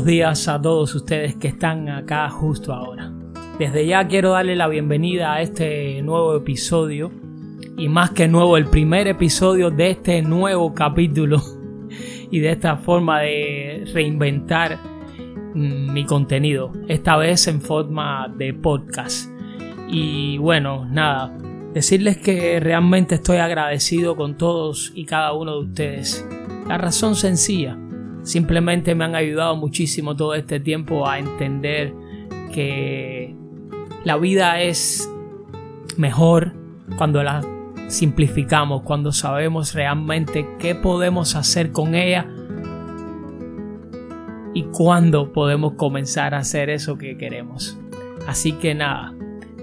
buenos días a todos ustedes que están acá justo ahora. Desde ya quiero darle la bienvenida a este nuevo episodio y más que nuevo el primer episodio de este nuevo capítulo y de esta forma de reinventar mm, mi contenido, esta vez en forma de podcast. Y bueno, nada, decirles que realmente estoy agradecido con todos y cada uno de ustedes. La razón sencilla, simplemente me han ayudado muchísimo todo este tiempo a entender que la vida es mejor cuando la simplificamos, cuando sabemos realmente qué podemos hacer con ella y cuándo podemos comenzar a hacer eso que queremos. Así que nada,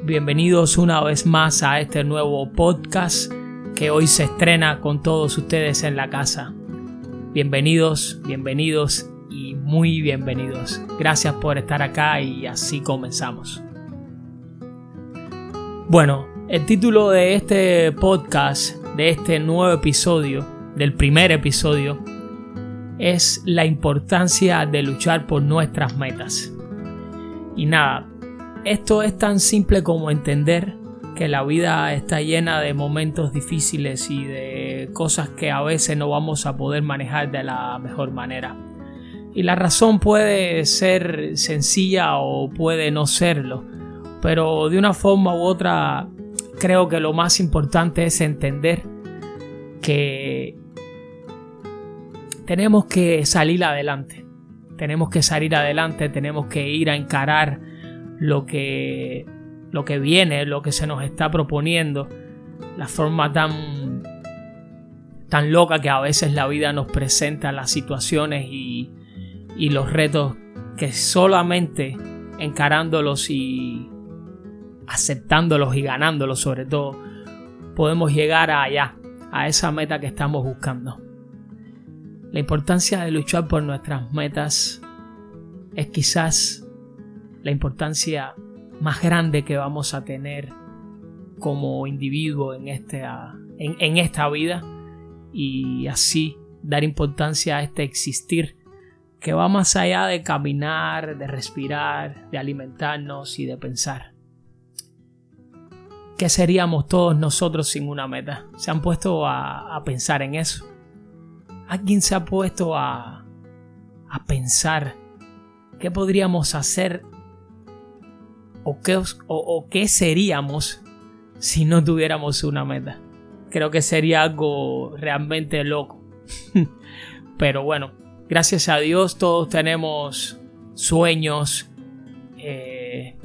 bienvenidos una vez más a este nuevo podcast que hoy se estrena con todos ustedes en la casa. Bienvenidos, bienvenidos y muy bienvenidos. Gracias por estar acá y así comenzamos. Bueno, el título de este podcast, de este nuevo episodio, del primer episodio, es la importancia de luchar por nuestras metas. Y nada, esto es tan simple como entender que la vida está llena de momentos difíciles y de cosas que a veces no vamos a poder manejar de la mejor manera. Y la razón puede ser sencilla o puede no serlo, pero de una forma u otra creo que lo más importante es entender que tenemos que salir adelante. Tenemos que salir adelante, tenemos que ir a encarar lo que lo que viene, lo que se nos está proponiendo, la forma tan, tan loca que a veces la vida nos presenta las situaciones y, y los retos que solamente encarándolos y aceptándolos y ganándolos sobre todo, podemos llegar allá, a esa meta que estamos buscando. La importancia de luchar por nuestras metas es quizás la importancia más grande que vamos a tener como individuo en, en, en esta vida y así dar importancia a este existir que va más allá de caminar, de respirar, de alimentarnos y de pensar. ¿Qué seríamos todos nosotros sin una meta? ¿Se han puesto a, a pensar en eso? ¿Alguien se ha puesto a, a pensar qué podríamos hacer o qué, seríamos si no tuviéramos una meta. Creo que sería algo realmente loco. Pero bueno, gracias a Dios todos tenemos sueños, eh,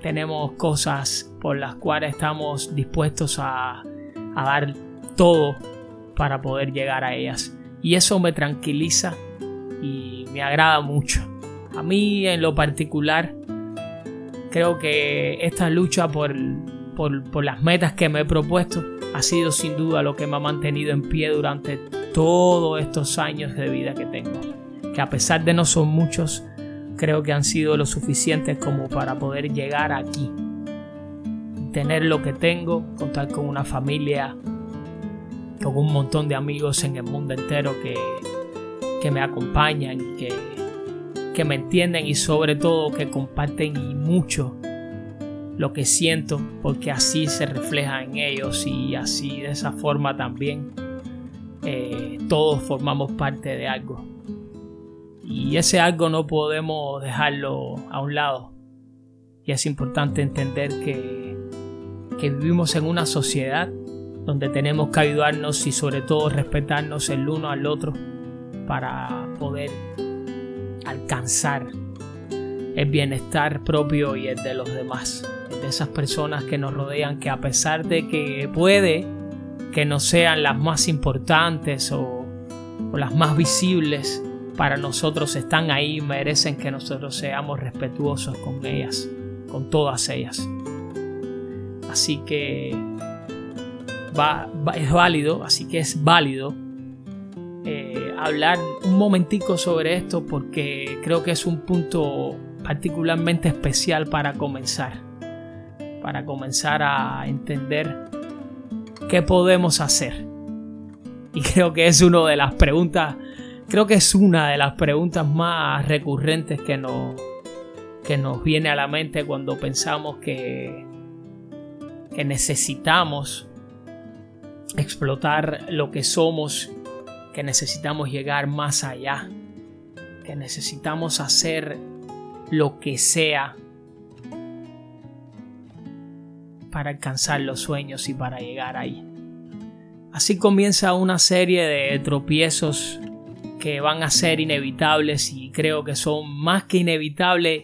tenemos cosas por las cuales estamos dispuestos a, a dar todo para poder llegar a ellas. Y eso me tranquiliza y me agrada mucho. A mí en lo particular Creo que esta lucha por, por, las metas que me he propuesto ha sido sin duda lo que me ha mantenido en pie durante todos estos años de vida que tengo. Que a pesar de no son muchos, creo que han sido lo suficientes como para poder llegar aquí. Tener lo que tengo, contar con una familia, con un montón de amigos en el mundo entero que, que me acompañan que que me entienden y sobre todo que comparten y mucho lo que siento porque así se refleja en ellos y así de esa forma también eh, todos formamos parte de algo. Y ese algo no podemos dejarlo a un lado. Y es importante entender que, que vivimos en una sociedad donde tenemos que ayudarnos y sobre todo respetarnos el uno al otro para poder alcanzar el bienestar propio y el de los demás, esas personas que nos rodean que a pesar de que puede que no sean las más importantes o, las más visibles, para nosotros están ahí y merecen que nosotros seamos respetuosos con ellas, con todas ellas. Así que es válido, así que es válido hablar un momentico sobre esto porque creo que es un punto particularmente especial para comenzar. Para comenzar a entender qué podemos hacer. Y creo que es una de las preguntas creo que es una de las preguntas más recurrentes que nos, que nos viene a la mente cuando pensamos que, que necesitamos explotar lo que somos, que necesitamos llegar más allá, que necesitamos hacer lo que sea para alcanzar los sueños y para llegar ahí. Así comienza una serie de tropiezos que van a ser inevitables y creo que son más que inevitables,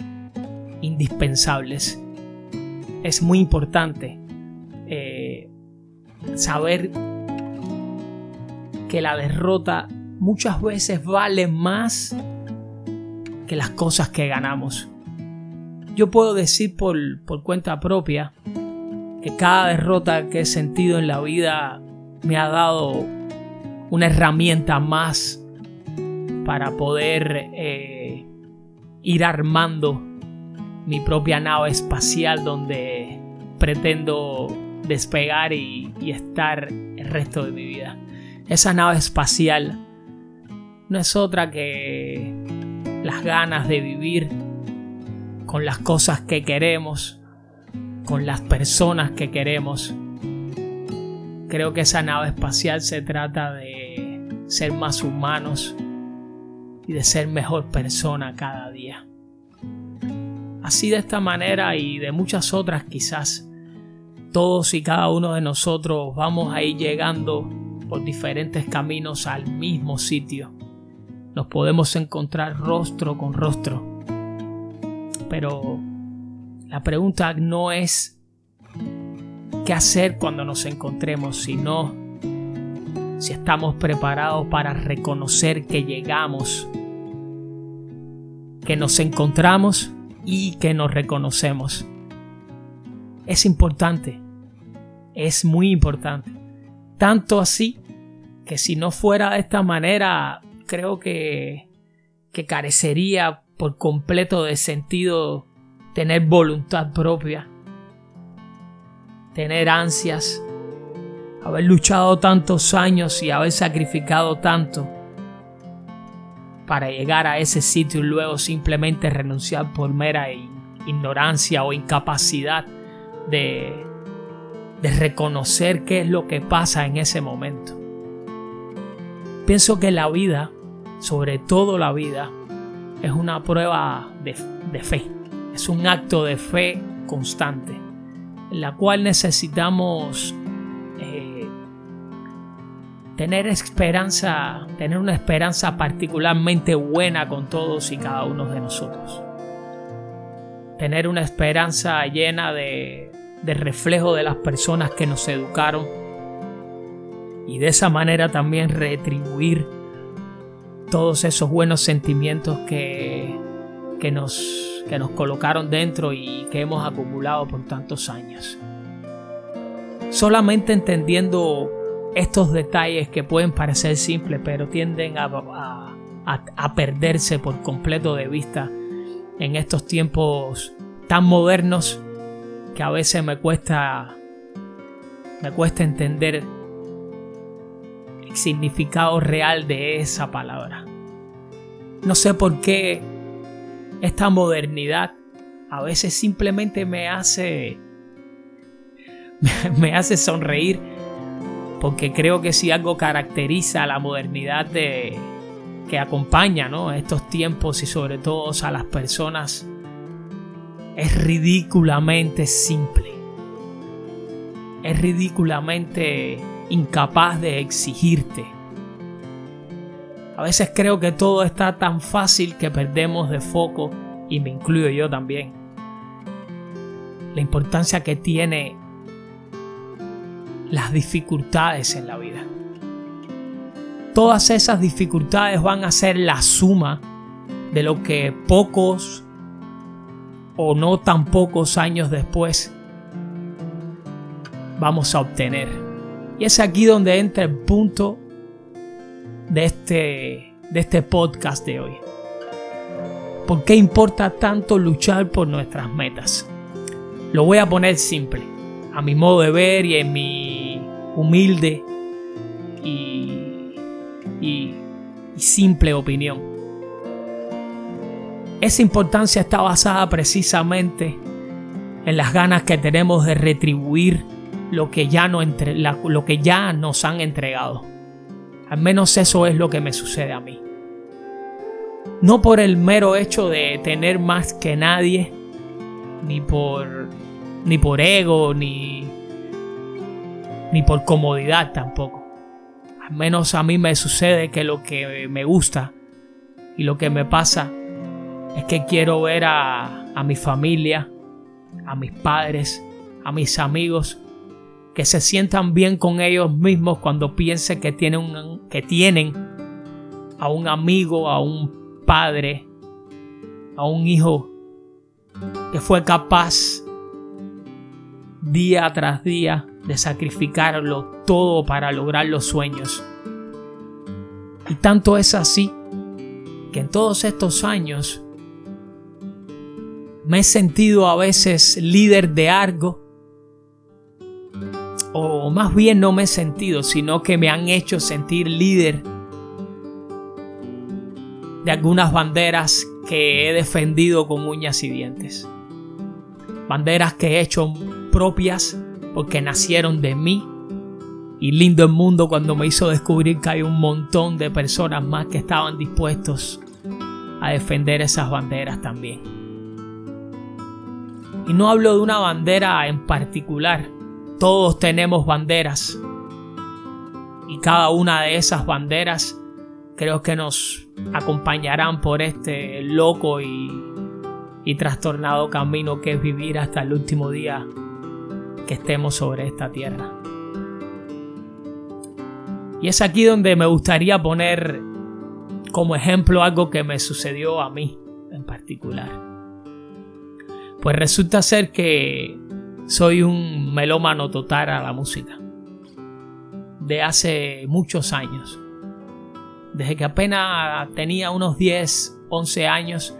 indispensables. Es muy importante eh, saber que la derrota muchas veces vale más que las cosas que ganamos. Yo puedo decir por, por cuenta propia que cada derrota que he sentido en la vida me ha dado una herramienta más para poder eh, ir armando mi propia nave espacial donde pretendo despegar y, estar el resto de mi vida. Esa nave espacial no es otra que las ganas de vivir con las cosas que queremos, con las personas que queremos. Creo que esa nave espacial se trata de ser más humanos y de ser mejor persona cada día. Así de esta manera y de muchas otras quizás todos y cada uno de nosotros vamos a ir llegando por diferentes caminos al mismo sitio. Nos podemos encontrar rostro con rostro. Pero la pregunta no es qué hacer cuando nos encontremos, sino si estamos preparados para reconocer que llegamos, que nos encontramos y que nos reconocemos es importante. Es muy importante. Tanto así que si no fuera de esta manera, creo que, carecería por completo de sentido tener voluntad propia, tener ansias, haber luchado tantos años y haber sacrificado tanto para llegar a ese sitio y luego simplemente renunciar por mera ignorancia o incapacidad de, reconocer qué es lo que pasa en ese momento. Pienso que la vida, sobre todo la vida, es una prueba de, fe, es un acto de fe constante, la cual necesitamos eh, tener esperanza, tener una esperanza particularmente buena con todos y cada uno de nosotros. Tener una esperanza llena de reflejo de las personas que nos educaron y de esa manera también retribuir todos esos buenos sentimientos que, que, nos, que nos colocaron dentro y que hemos acumulado por tantos años. Solamente entendiendo estos detalles que pueden parecer simples pero tienden a, a, a perderse por completo de vista en estos tiempos tan modernos que a veces me cuesta me cuesta entender el significado real de esa palabra. No sé por qué esta modernidad a veces simplemente me hace me hace sonreír porque creo que si algo caracteriza a la modernidad de, que acompaña ¿no? estos tiempos y sobre todo a las personas es ridículamente simple. Es ridículamente incapaz de exigirte. A veces creo que todo está tan fácil que perdemos de foco, y me incluyo yo también, la importancia que tiene las dificultades en la vida. Todas esas dificultades van a ser la suma de lo que pocos o no tan pocos años después vamos a obtener. Y es aquí donde entra el punto de este, de este podcast de hoy. ¿Por qué importa tanto luchar por nuestras metas? Lo voy a poner simple, a mi modo de ver y en mi humilde y, y simple opinión. Esa importancia está basada precisamente en las ganas que tenemos de retribuir lo que ya, no entre, lo que ya nos han entregado. Al menos eso es lo que me sucede a mí. No por el mero hecho de tener más que nadie, ni por, ni por ego, ni, ni por comodidad tampoco. Al menos a mí me sucede que lo que me gusta y lo que me pasa es que quiero ver a, a mi familia, a mis padres, a mis amigos, que se sientan bien con ellos mismos cuando piensen que tienen, que tienen a un amigo, a un padre, a un hijo que fue capaz día tras día de sacrificarlo todo para lograr los sueños. Y tanto es así que en todos estos años me he sentido a veces líder de algo, más bien no me he sentido, sino que me han hecho sentir líder de algunas banderas que he defendido con uñas y dientes. Banderas que he hecho propias porque nacieron de mí. Y lindo el mundo cuando me hizo descubrir que hay un montón de personas más que estaban dispuestos a defender esas banderas también. Y no hablo de una bandera en particular. Todos tenemos banderas. Y cada una de esas banderas creo que nos acompañarán por este loco y, y trastornado camino que es vivir hasta el último día que estemos sobre esta tierra. Y es aquí donde me gustaría poner como ejemplo algo que me sucedió a mí en particular. Pues resulta ser que soy un melómano total a la música. De hace muchos años. Desde que apenas tenía unos 10, 11 años,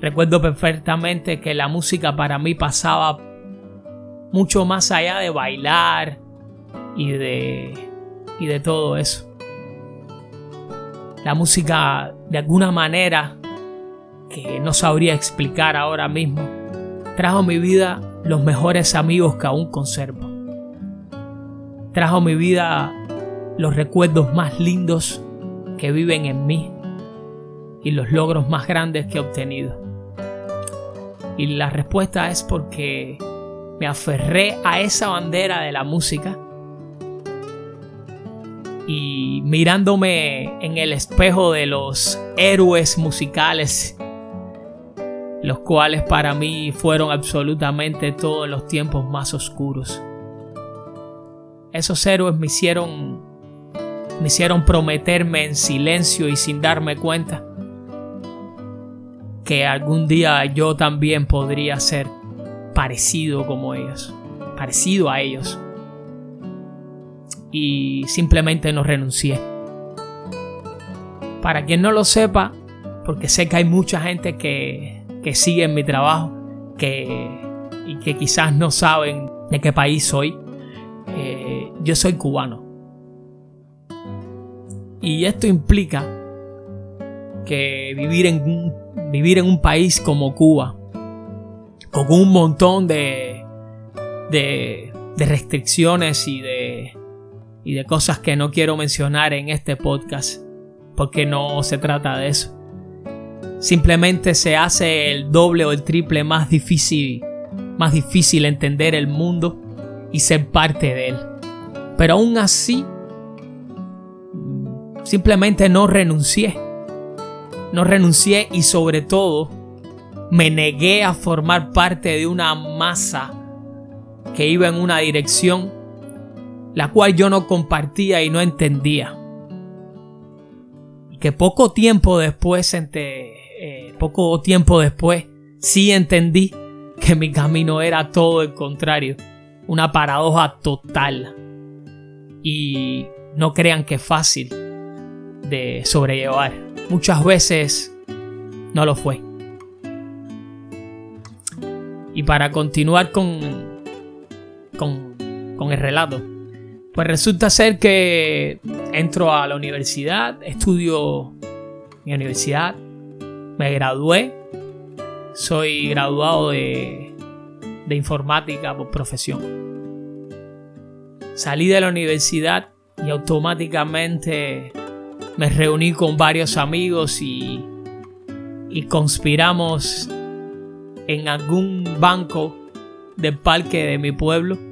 recuerdo perfectamente que la música para mí pasaba mucho más allá de bailar y de, y de todo eso. La música, de alguna manera, que no sabría explicar ahora mismo, trajo a mi vida los mejores amigos que aún conservo. Trajo mi vida los recuerdos más lindos que viven en mí y los logros más grandes que he obtenido. Y la respuesta es porque me aferré a esa bandera de la música y mirándome en el espejo de los héroes musicales los cuales para mí fueron absolutamente todos los tiempos más oscuros. Esos héroes me hicieron me hicieron prometerme en silencio y sin darme cuenta que algún día yo también podría ser parecido como ellos, parecido a ellos. Y simplemente no renuncié. Para quien no lo sepa, porque sé que hay mucha gente que que siguen mi trabajo que, y que quizás no saben de qué país soy. Eh, yo soy cubano. Y esto implica que vivir en un, vivir en un país como Cuba, con un montón de, de, de restricciones y de, y de cosas que no quiero mencionar en este podcast, porque no se trata de eso simplemente se hace el doble o el triple más difícil, más difícil entender el mundo y ser parte de él. Pero aún así, simplemente no renuncié. No renuncié y sobre todo me negué a formar parte de una masa que iba en una dirección la cual yo no compartía y no entendía. Que poco tiempo después eh, poco tiempo después, sí entendí que mi camino era todo el contrario, una paradoja total. Y no crean que es fácil de sobrellevar. Muchas veces no lo fue. Y para continuar con, con, con el relato, pues resulta ser que entro a la universidad, estudio mi universidad, me gradué, soy graduado de, de informática por profesión. Salí de la universidad y automáticamente me reuní con varios amigos y, y conspiramos en algún banco del parque de mi pueblo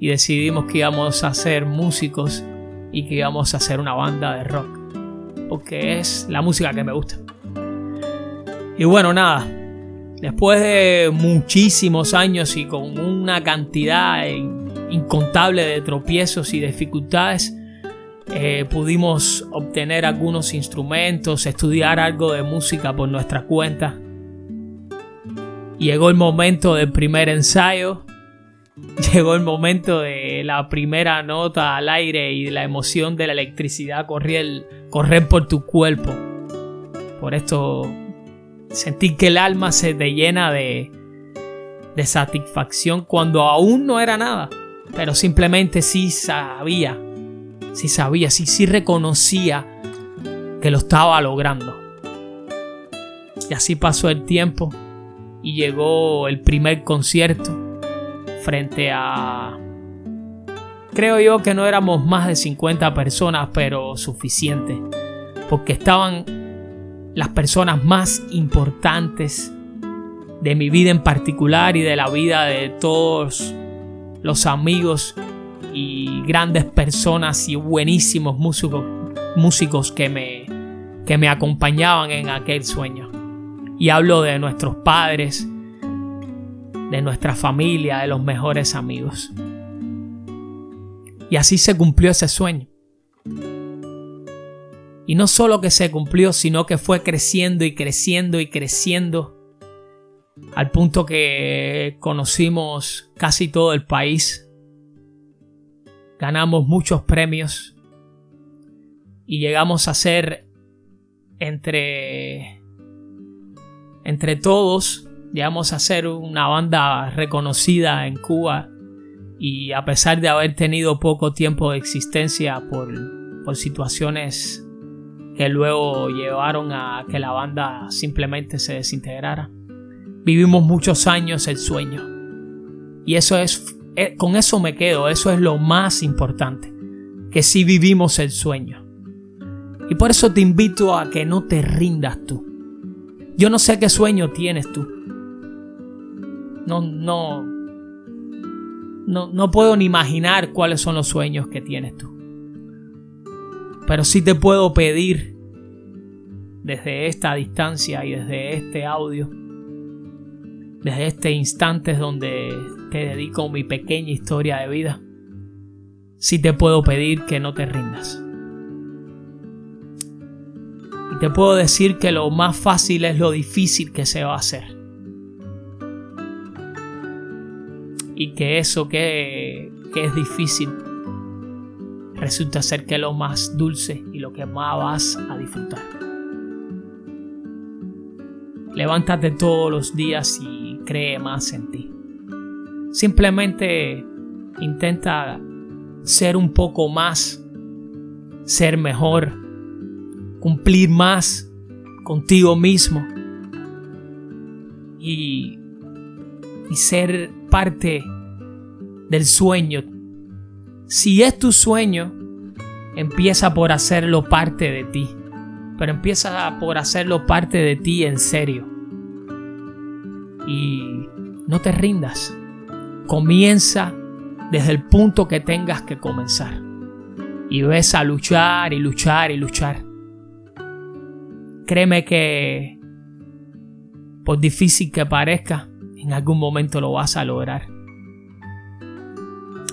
y decidimos que íbamos a ser músicos y que íbamos a hacer una banda de rock porque es la música que me gusta. Y bueno, nada, después de muchísimos años y con una cantidad incontable de tropiezos y dificultades, eh, pudimos obtener algunos instrumentos, estudiar algo de música por nuestra cuenta. Llegó el momento del primer ensayo, llegó el momento de la primera nota al aire y la emoción de la electricidad correr, correr por tu cuerpo. Por esto sentir que el alma se te llena de, de satisfacción cuando aún no era nada, pero simplemente sí sabía, sí sabía, sí, sí reconocía que lo estaba logrando. Y así pasó el tiempo y llegó el primer concierto frente a... Creo yo que no éramos más de 50 personas, pero suficiente. Porque estaban las personas más importantes de mi vida en particular y de la vida de todos los amigos y grandes personas y buenísimos músicos, músicos que, me, que me acompañaban en aquel sueño. Y hablo de nuestros padres, de nuestra familia, de los mejores amigos. Y así se cumplió ese sueño. Y no solo que se cumplió, sino que fue creciendo y creciendo y creciendo al punto que conocimos casi todo el país. Ganamos muchos premios y llegamos a ser entre entre todos llegamos a ser una banda reconocida en Cuba y a pesar de haber tenido poco tiempo de existencia por, por situaciones que luego llevaron a que la banda simplemente se desintegrara. Vivimos muchos años el sueño. Y eso es, eh, con eso me quedo, eso es lo más importante, que sí vivimos el sueño. Y por eso te invito a que no te rindas tú. Yo no sé qué sueño tienes tú. No, no, no, puedo ni imaginar cuáles son los sueños que tienes tú. Pero sí te puedo pedir desde esta distancia y desde este audio, desde este instante donde te dedico mi pequeña historia de vida, sí te puedo pedir que no te rindas. Y te puedo decir que lo más fácil es lo difícil que se va a hacer. Y que eso que, que es difícil resulta ser que lo más dulce y lo que más vas a disfrutar. Levántate todos los días y cree más en ti. Simplemente intenta ser un poco más, ser mejor, cumplir más contigo mismo y, y ser parte del sueño si es tu sueño, empieza por hacerlo parte de ti. Pero empieza por hacerlo parte de ti en serio. Y no te rindas. Comienza desde el punto que tengas que comenzar. Y ves a luchar y luchar y luchar. Créeme que, por difícil que parezca, en algún momento lo vas a lograr.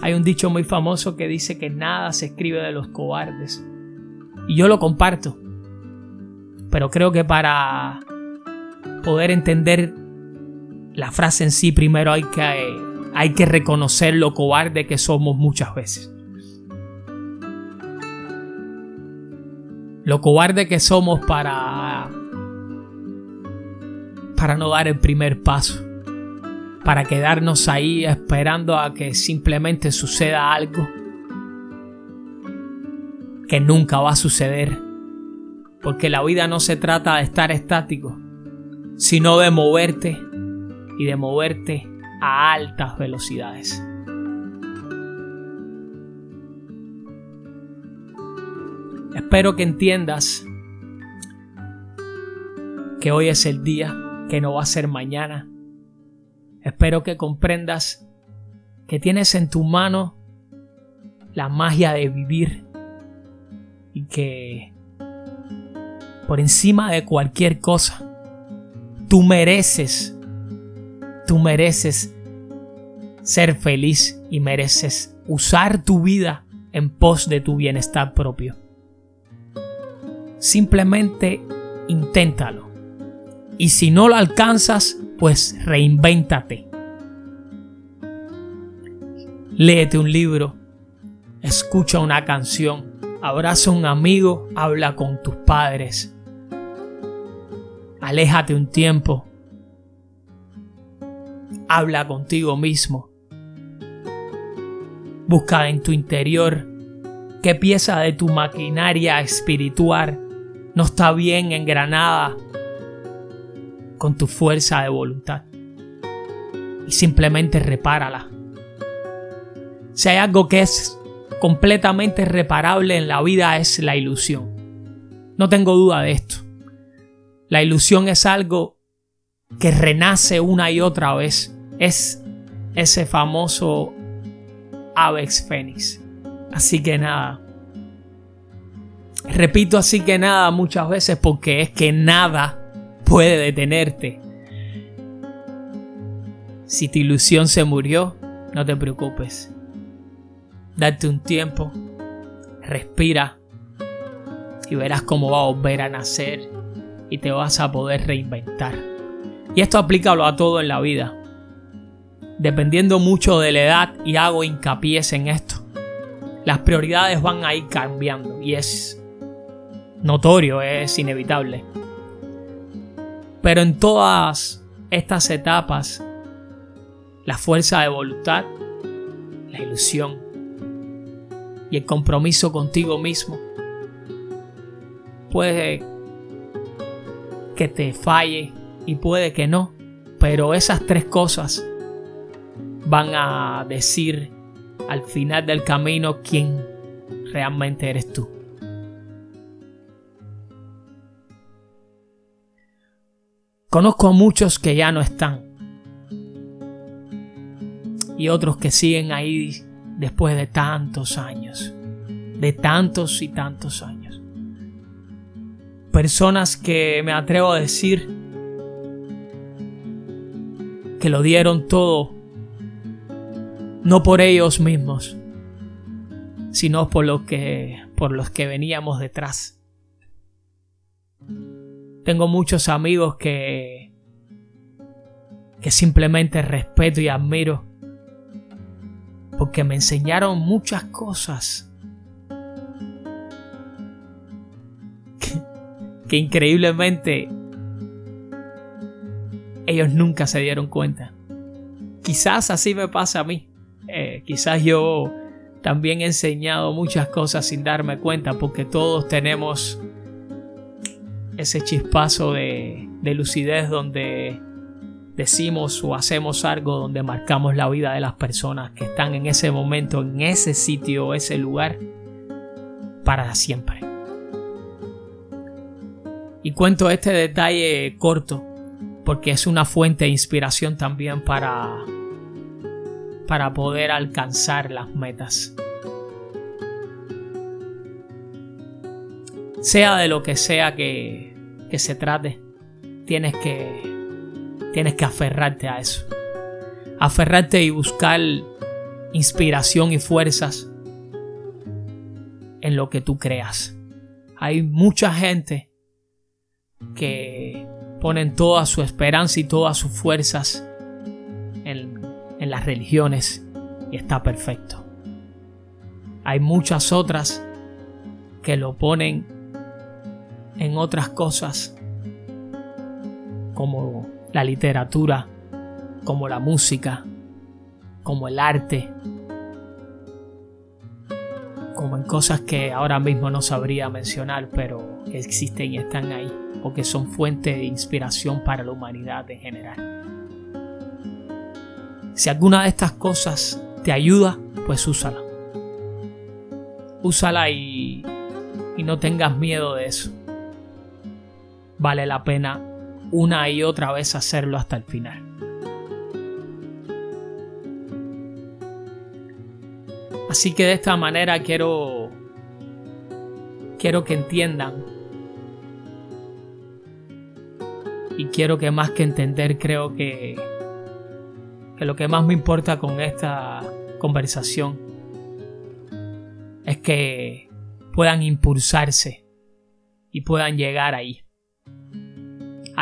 Hay un dicho muy famoso que dice que nada se escribe de los cobardes. Y yo lo comparto. Pero creo que para poder entender la frase en sí, primero hay que, hay que reconocer lo cobarde que somos muchas veces. Lo cobarde que somos para para no dar el primer paso para quedarnos ahí esperando a que simplemente suceda algo que nunca va a suceder Porque la vida no se trata de estar estático, sino de moverte y de moverte a altas velocidades. Espero que entiendas que hoy es el día, que no va a ser mañana. Espero que comprendas que tienes en tu mano la magia de vivir y que por encima de cualquier cosa, tú mereces, tú mereces ser feliz y mereces usar tu vida en pos de tu bienestar propio. Simplemente inténtalo. Y si no lo alcanzas, pues reinvéntate. Léete un libro, escucha una canción, abraza a un amigo, habla con tus padres. Aléjate un tiempo. Habla contigo mismo. Busca en tu interior qué pieza de tu maquinaria espiritual no está bien engranada con tu fuerza de voluntad. Y simplemente repárala. Si hay algo que es completamente reparable en la vida es la ilusión. No tengo duda de esto. La ilusión es algo que renace una y otra vez. Es ese famoso Avex Fénix. Así que nada. Repito así que nada muchas veces porque es que nada puede detenerte. Si tu ilusión se murió, no te preocupes. Date un tiempo, respira y verás cómo va a volver a nacer y te vas a poder reinventar. Y esto aplícalo a todo en la vida. Dependiendo mucho de la edad y hago hincapié en esto. Las prioridades van a ir cambiando y es notorio, es inevitable. Pero en todas estas etapas, la fuerza de voluntad, la ilusión y el compromiso contigo mismo puede que te falle y puede que no, pero esas tres cosas van a decir al final del camino quién realmente eres tú. Conozco a muchos que ya no están. Y otros que siguen ahí después de tantos años. De tantos y tantos años. Personas que me atrevo a decir que lo dieron todo. No por ellos mismos. Sino por, lo que, por los que veníamos detrás. Tengo muchos amigos que que simplemente respeto y admiro porque me enseñaron muchas cosas que, increíblemente ellos nunca se dieron cuenta. Quizás así me pasa a mí. Eh, quizás yo también he enseñado muchas cosas sin darme cuenta porque todos tenemos ese chispazo de, lucidez donde decimos o hacemos algo donde marcamos la vida de las personas que están en ese momento, en ese sitio, ese lugar, para siempre. Y cuento este detalle corto porque es una fuente de inspiración también para, para poder alcanzar las metas. Sea de lo que sea que, se trate, tienes que, tienes que aferrarte a eso. Aferrarte y buscar inspiración y fuerzas en lo que tú creas. Hay mucha gente que ponen toda su esperanza y todas sus fuerzas en, en las religiones y está perfecto. Hay muchas otras que lo ponen en otras cosas como la literatura, como la música, como el arte, como en cosas que ahora mismo no sabría mencionar, pero existen y están ahí, porque son fuente de inspiración para la humanidad en general. Si alguna de estas cosas te ayuda, pues úsala. Úsala y, y no tengas miedo de eso. Vale la pena una y otra vez hacerlo hasta el final. Así que de esta manera quiero quiero que entiendan y quiero que más que entender creo que que lo que más me importa con esta conversación es que puedan impulsarse y puedan llegar ahí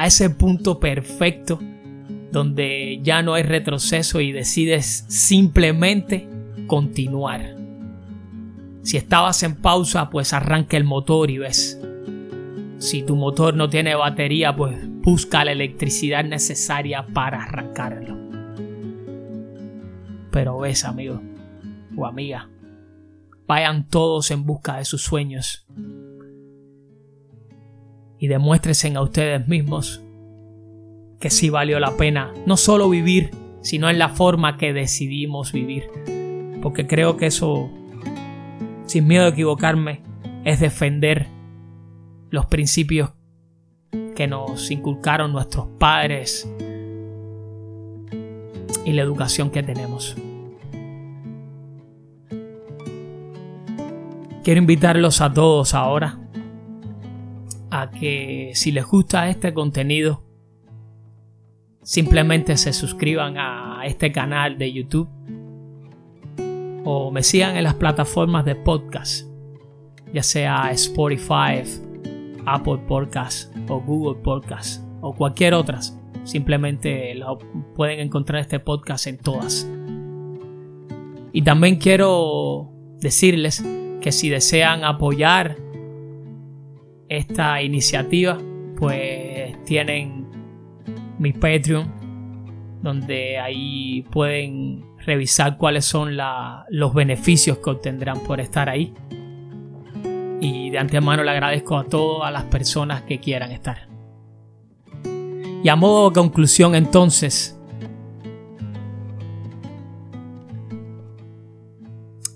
a ese punto perfecto donde ya no hay retroceso y decides simplemente continuar. Si estabas en pausa, pues arranca el motor y ves. Si tu motor no tiene batería, pues busca la electricidad necesaria para arrancarlo. Pero ves, amigo o amiga, vayan todos en busca de sus sueños y demuéstrense a ustedes mismos que sí valió la pena no solo vivir, sino en la forma que decidimos vivir. Porque creo que eso, sin miedo a equivocarme, es defender los principios que nos inculcaron nuestros padres y la educación que tenemos. Quiero invitarlos a todos ahora a que si les gusta este contenido, simplemente se suscriban a este canal de YouTube o me sigan en las plataformas de podcast, ya sea Spotify, Apple Podcast o Google Podcast o cualquier otra. Simplemente pueden encontrar este podcast en todas. Y también quiero decirles que si desean apoyar esta iniciativa, pues tienen mi Patreon, donde ahí pueden revisar cuáles son los beneficios que obtendrán por estar ahí. Y de antemano le agradezco a todas las personas que quieran estar. Y a modo de conclusión entonces,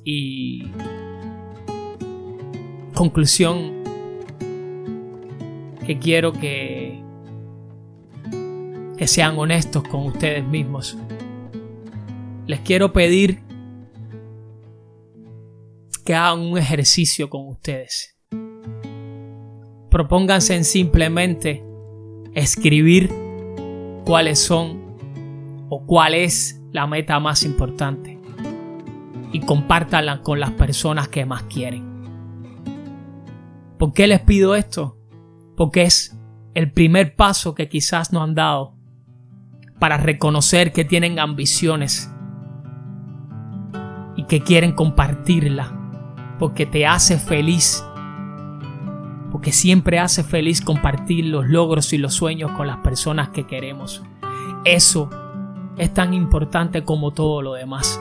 y conclusión que quiero que, que sean honestos con ustedes mismos. Les quiero pedir que hagan un ejercicio con ustedes. Propónganse en simplemente escribir cuáles son o cuál es la meta más importante y compártanla con las personas que más quieren. ¿Por qué les pido esto? Porque es el primer paso que quizás no han dado para reconocer que tienen ambiciones y que quieren compartirla, porque te hace feliz, porque siempre hace feliz compartir los logros y los sueños con las personas que queremos. Eso es tan importante como todo lo demás.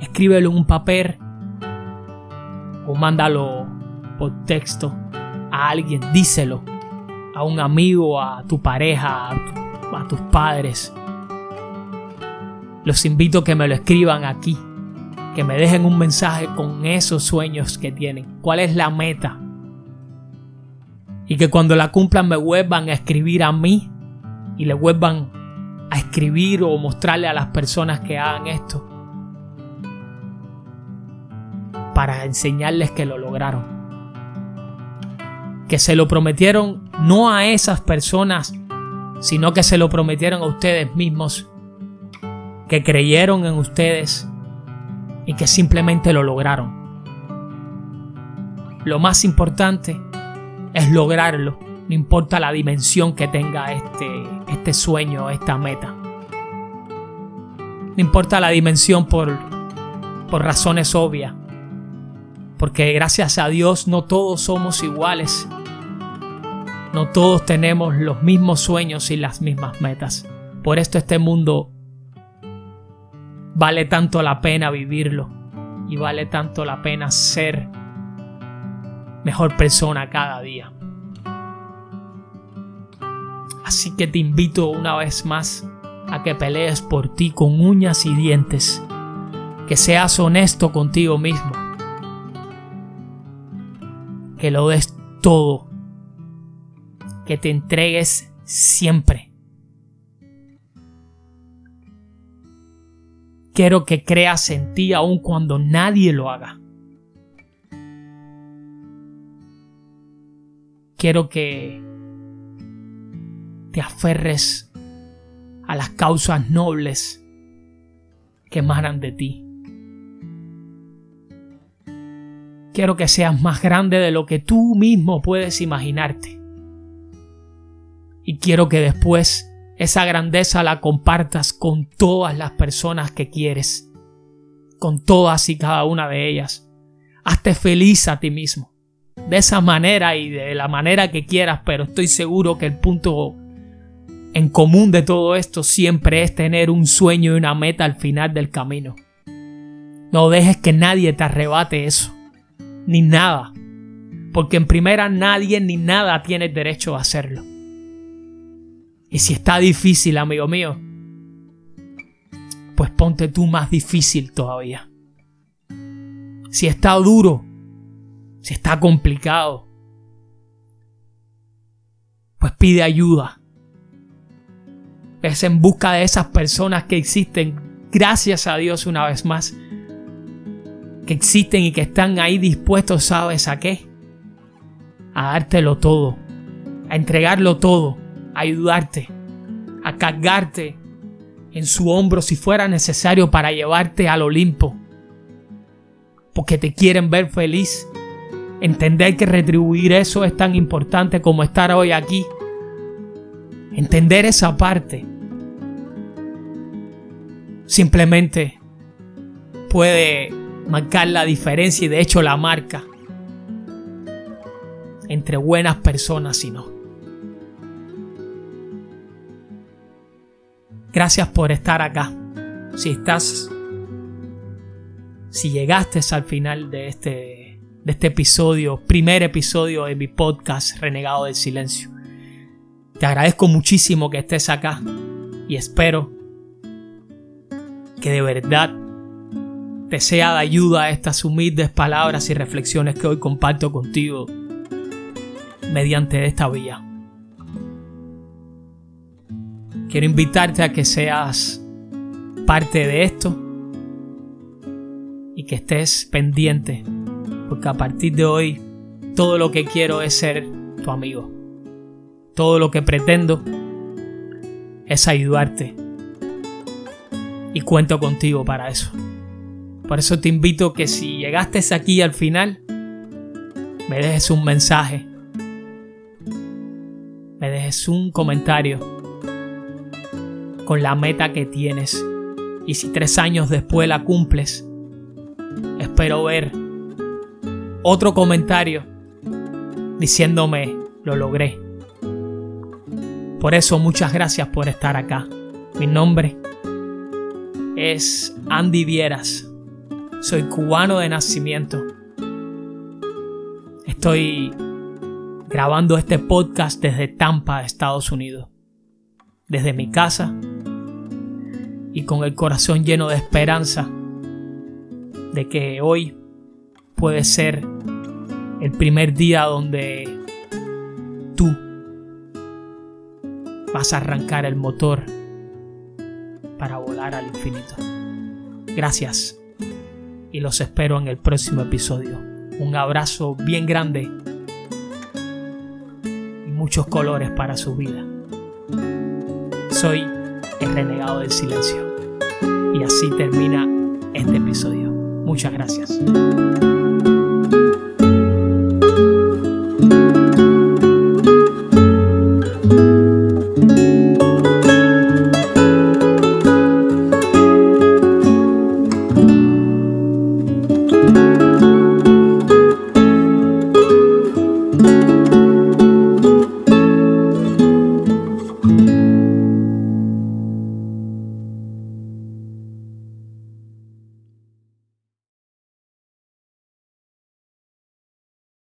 Escríbelo en un papel o mándalo por texto a alguien, díselo. A un amigo, a tu pareja, a, tus padres. Los invito a que me lo escriban aquí. Que me dejen un mensaje con esos sueños que tienen. ¿Cuál es la meta? Y que cuando la cumplan me vuelvan a escribir a mí y le vuelvan a escribir o mostrarle a las personas que hagan esto para enseñarles que lo lograron que se lo prometieron no a esas personas, sino que se lo prometieron a ustedes mismos, que creyeron en ustedes y que simplemente lo lograron. Lo más importante es lograrlo, no importa la dimensión que tenga este, este sueño, esta meta. No importa la dimensión por, por razones obvias porque gracias a Dios no todos somos iguales. No todos tenemos los mismos sueños y las mismas metas. Por esto este mundo vale tanto la pena vivirlo. y vale tanto la pena ser mejor persona cada día. Así que te invito una vez más a que pelees por ti con uñas y dientes, que seas honesto contigo mismo, que lo des todo, que te entregues siempre. Quiero que creas en ti aun cuando nadie lo haga. Quiero que te aferres a las causas nobles que emanan de ti. Quiero que seas más grande de lo que tú mismo puedes imaginarte. Y quiero que después esa grandeza la compartas con todas las personas que quieres, con todas y cada una de ellas. Hazte feliz a ti mismo, de esa manera y de la manera que quieras, pero estoy seguro que el punto en común de todo esto siempre es tener un sueño y una meta al final del camino. No dejes que nadie te arrebate eso, ni nada, porque en primera nadie ni nada tiene derecho a hacerlo. Y si está difícil, amigo mío, pues ponte tú más difícil todavía. Si está duro, si está complicado, pues pide ayuda es en busca de esas personas que existen, gracias a Dios una vez más, que existen y que están ahí dispuestos, ¿sabes a qué? A dártelo todo, a entregarlo todo, a ayudarte, a cargarte en su hombro si fuera necesario para llevarte al Olimpo, porque te quieren ver feliz. Entender que retribuir eso es tan importante como estar hoy aquí. Entender esa parte simplemente puede marcar la diferencia y de hecho la marca entre buenas personas y no. Gracias por estar acá. Si estás, si llegaste al final de este, de este episodio, primer episodio de mi podcast Renegado del Silencio, te agradezco muchísimo que estés acá y espero que de verdad te sea de ayuda estas humildes palabras y reflexiones que hoy comparto contigo mediante esta vía. Quiero invitarte a que seas parte de esto y que estés pendiente, porque a partir de hoy todo lo que quiero es ser tu amigo. Todo lo que pretendo es ayudarte y cuento contigo para eso. Por eso te invito que si llegaste aquí al final, me dejes un mensaje, me dejes un comentario con la meta que tienes y si tres años después la cumples, espero ver otro comentario diciéndome lo logré. Por eso muchas gracias por estar acá. Mi nombre es Andy Vieras. Soy cubano de nacimiento. Estoy grabando este podcast desde Tampa, Estados Unidos. Desde mi casa y con el corazón lleno de esperanza de que hoy puede ser el primer día donde tú vas a arrancar el motor para volar al infinito. Gracias y los espero en el próximo episodio. Un abrazo bien grande y muchos colores para su vida. Soy el renegado del silencio. Y así termina este episodio. Muchas gracias.